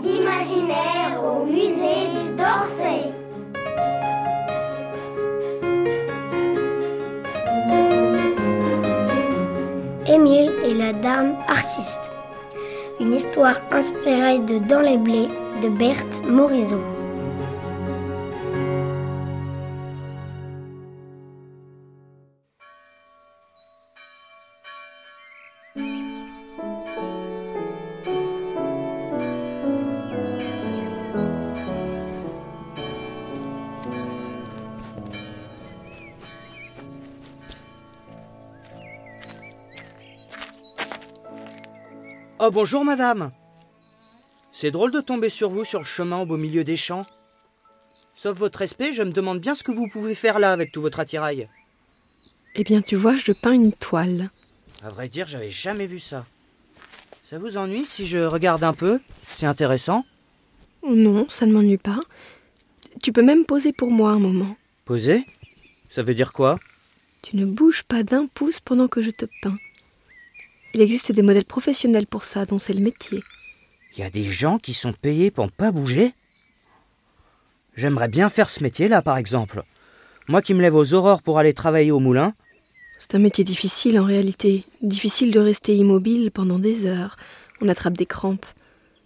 d'imaginaire au musée d'Orsay. Émile et la dame artiste. Une histoire inspirée de Dans les blés de Berthe Morisot. Oh bonjour madame C'est drôle de tomber sur vous sur le chemin au beau milieu des champs. Sauf votre respect, je me demande bien ce que vous pouvez faire là avec tout votre attirail. Eh bien, tu vois, je peins une toile. À vrai dire, j'avais jamais vu ça. Ça vous ennuie si je regarde un peu? C'est intéressant. Non, ça ne m'ennuie pas. Tu peux même poser pour moi un moment. Poser? Ça veut dire quoi? Tu ne bouges pas d'un pouce pendant que je te peins. Il existe des modèles professionnels pour ça, dont c'est le métier. Il y a des gens qui sont payés pour ne pas bouger J'aimerais bien faire ce métier-là, par exemple. Moi qui me lève aux aurores pour aller travailler au moulin. C'est un métier difficile en réalité. Difficile de rester immobile pendant des heures. On attrape des crampes.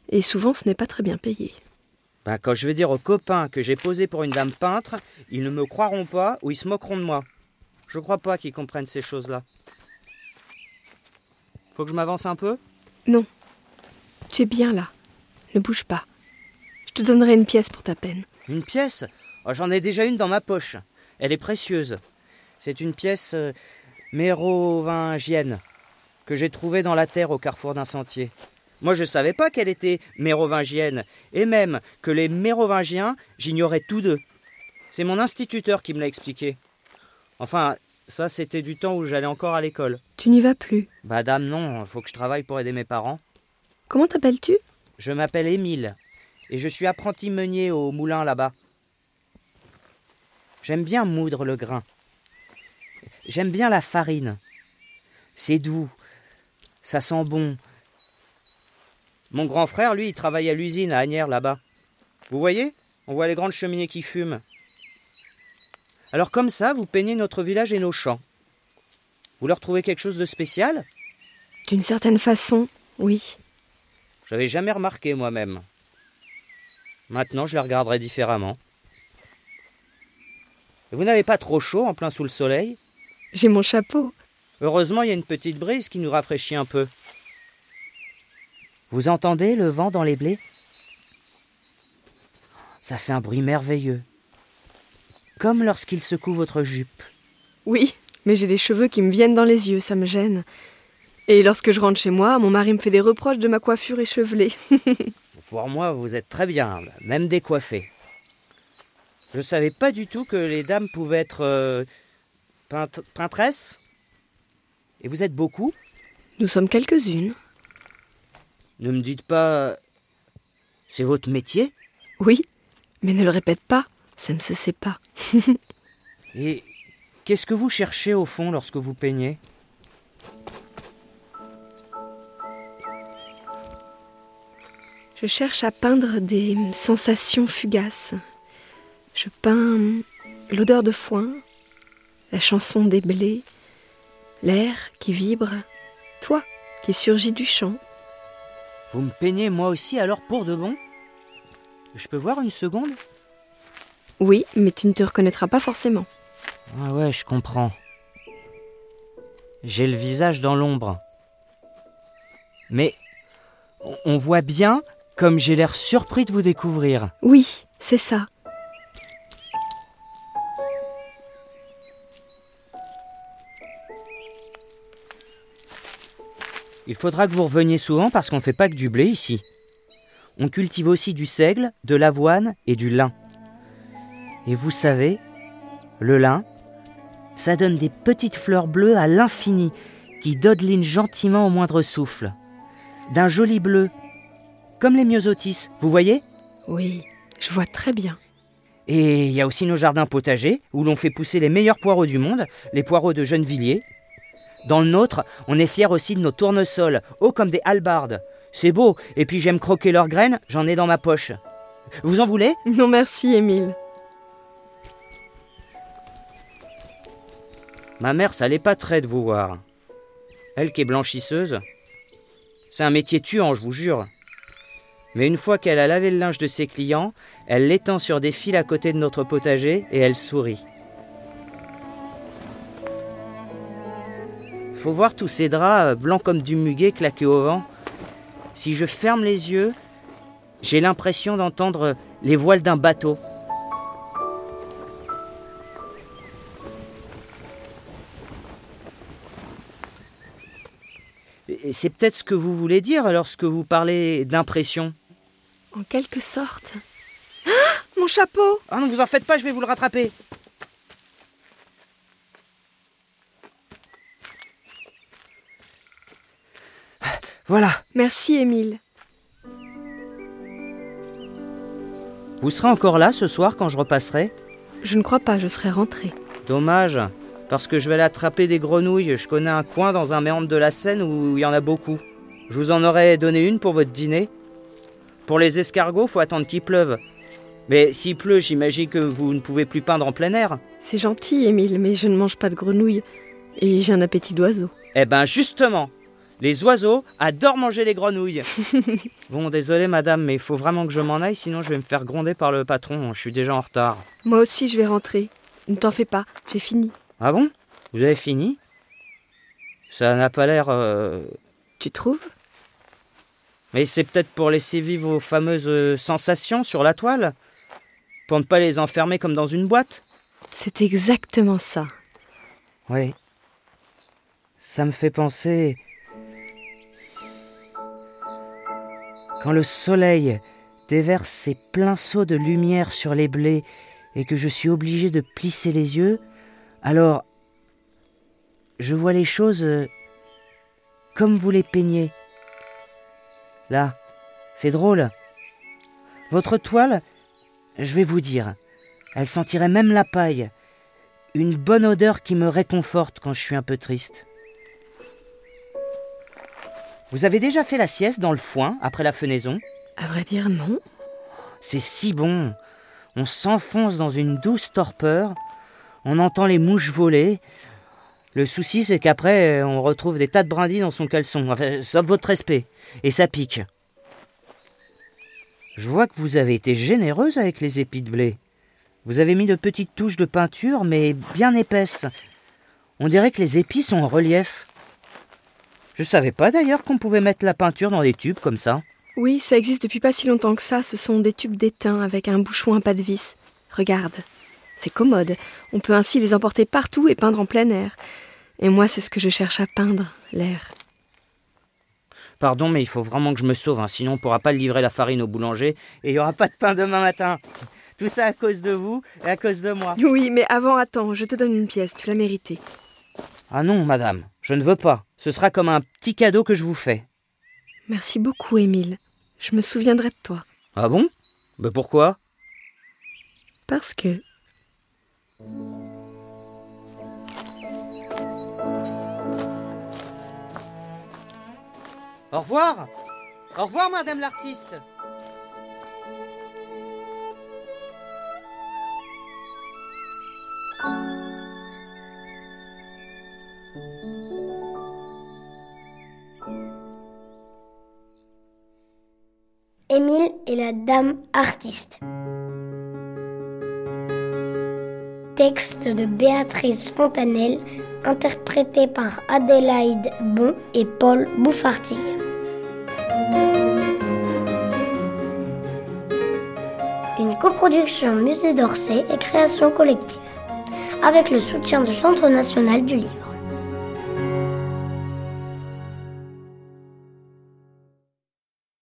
Et souvent ce n'est pas très bien payé. Ben, quand je vais dire aux copains que j'ai posé pour une dame peintre, ils ne me croiront pas ou ils se moqueront de moi. Je crois pas qu'ils comprennent ces choses-là. Faut que je m'avance un peu? Non. Tu es bien là. Ne bouge pas. Je te donnerai une pièce pour ta peine. Une pièce? Oh, J'en ai déjà une dans ma poche. Elle est précieuse. C'est une pièce euh, mérovingienne que j'ai trouvée dans la terre au carrefour d'un sentier. Moi, je ne savais pas qu'elle était mérovingienne, et même que les mérovingiens, j'ignorais tous deux. C'est mon instituteur qui me l'a expliqué. Enfin, ça, c'était du temps où j'allais encore à l'école. Tu n'y vas plus Bah, dame, non, faut que je travaille pour aider mes parents. Comment t'appelles-tu? Je m'appelle Émile, et je suis apprenti meunier au moulin là-bas. J'aime bien moudre le grain. J'aime bien la farine. C'est doux, ça sent bon. Mon grand frère, lui, il travaille à l'usine à Agnières là-bas. Vous voyez? On voit les grandes cheminées qui fument. Alors comme ça, vous peignez notre village et nos champs. Vous leur trouvez quelque chose de spécial? D'une certaine façon, oui. J'avais jamais remarqué moi-même. Maintenant, je les regarderai différemment. Vous n'avez pas trop chaud en plein sous le soleil? J'ai mon chapeau. Heureusement, il y a une petite brise qui nous rafraîchit un peu. Vous entendez le vent dans les blés? Ça fait un bruit merveilleux. Comme lorsqu'il secoue votre jupe. Oui, mais j'ai des cheveux qui me viennent dans les yeux, ça me gêne. Et lorsque je rentre chez moi, mon mari me fait des reproches de ma coiffure échevelée. Pour moi, vous êtes très bien, même décoiffée. Je ne savais pas du tout que les dames pouvaient être euh, peint- peintresses. Et vous êtes beaucoup? Nous sommes quelques-unes. Ne me dites pas. C'est votre métier? Oui, mais ne le répète pas, ça ne se sait pas. Et qu'est-ce que vous cherchez au fond lorsque vous peignez? Je cherche à peindre des sensations fugaces. Je peins l'odeur de foin, la chanson des blés, l'air qui vibre, toi qui surgis du champ. Vous me peignez moi aussi alors pour de bon? Je peux voir une seconde? Oui, mais tu ne te reconnaîtras pas forcément. Ah ouais, je comprends. J'ai le visage dans l'ombre. Mais on- voit bien comme j'ai l'air surpris de vous découvrir. Oui, c'est ça. Il faudra que vous reveniez souvent parce qu'on ne fait pas que du blé ici. On cultive aussi du seigle, de l'avoine et du lin. Et vous savez, le lin, ça donne des petites fleurs bleues à l'infini qui dodelinent gentiment au moindre souffle. D'un joli bleu, comme les myosotis, vous voyez? Oui, je vois très bien. Et il y a aussi nos jardins potagers où l'on fait pousser les meilleurs poireaux du monde, les poireaux de Gennevilliers. Dans le nôtre, on est fiers aussi de nos tournesols, hauts comme des halbardes. C'est beau, et puis j'aime croquer leurs graines, j'en ai dans ma poche. Vous en voulez? Non merci, Émile. Ma mère, ça l'est pas très de vous voir. Elle qui est blanchisseuse. C'est un métier tuant, je vous jure. Mais une fois qu'elle a lavé le linge de ses clients, elle l'étend sur des fils à côté de notre potager et elle sourit. Faut voir tous ces draps euh, blancs comme du muguet claqués au vent. Si je ferme les yeux, j'ai l'impression d'entendre les voiles d'un bateau. Et c'est peut-être ce que vous voulez dire lorsque vous parlez d'impression. En quelque sorte. Ah Mon chapeau Ah non, vous en faites pas, je vais vous le rattraper. Voilà. Merci, Émile. Vous serez encore là ce soir quand je repasserai? Je ne crois pas, je serai rentrée. Dommage, parce que je vais aller attraper des grenouilles. Je connais un coin dans un méandre de la Seine où il y en a beaucoup. Je vous en aurais donné une pour votre dîner. Pour les escargots, faut attendre qu'il pleuve. Mais s'il pleut, j'imagine que vous ne pouvez plus peindre en plein air. C'est gentil, Émile, mais je ne mange pas de grenouilles. Et j'ai un appétit d'oiseau. Eh ben justement, les oiseaux adorent manger les grenouilles. bon, désolé madame, mais il faut vraiment que je m'en aille, sinon je vais me faire gronder par le patron. Je suis déjà en retard. Moi aussi, je vais rentrer. Ne t'en fais pas, j'ai fini. Ah bon? Vous avez fini? Ça n'a pas l'air... euh, Tu trouves? Mais c'est peut-être pour laisser vivre vos fameuses euh, sensations sur la toile? Pour ne pas les enfermer comme dans une boîte? C'est exactement ça. Oui. Ça me fait penser... Quand le soleil déverse ses pleins seaux de lumière sur les blés et que je suis obligé de plisser les yeux, alors je vois les choses euh, comme vous les peignez. Là, c'est drôle. Votre toile, je vais vous dire, elle sentirait même la paille. Une bonne odeur qui me réconforte quand je suis un peu triste. Vous avez déjà fait la sieste dans le foin après la fenaison? À vrai dire, non. C'est si bon. On s'enfonce dans une douce torpeur, on entend les mouches voler. Le souci, c'est qu'après, on retrouve des tas de brindilles dans son caleçon, enfin, sauf votre respect, et ça pique. Je vois que vous avez été généreuse avec les épis de blé. Vous avez mis de petites touches de peinture, mais bien épaisses. On dirait que les épis sont en relief. Je savais pas d'ailleurs qu'on pouvait mettre la peinture dans des tubes comme ça. Oui, ça existe depuis pas si longtemps que ça. Ce sont des tubes d'étain avec un bouchon à pas de vis. Regarde, c'est commode. On peut ainsi les emporter partout et peindre en plein air. Et moi, c'est ce que je cherche à peindre, l'air. Pardon, mais il faut vraiment que je me sauve, hein, sinon on pourra pas livrer la farine au boulanger et il y aura pas de pain demain matin. Tout ça à cause de vous et à cause de moi. Oui, mais avant, attends, je te donne une pièce, tu l'as méritée. Ah non, madame, je ne veux pas. Ce sera comme un petit cadeau que je vous fais. Merci beaucoup, Émile. Je me souviendrai de toi. Ah bon? Ben pourquoi? Parce que. Au revoir Au revoir, madame l'artiste Émile et la dame artiste. Texte de Béatrice Fontanelle, interprété par Adélaïde Bon et Paul Bouffartille. Une coproduction Musée d'Orsay et création collective, avec le soutien du Centre national du livre.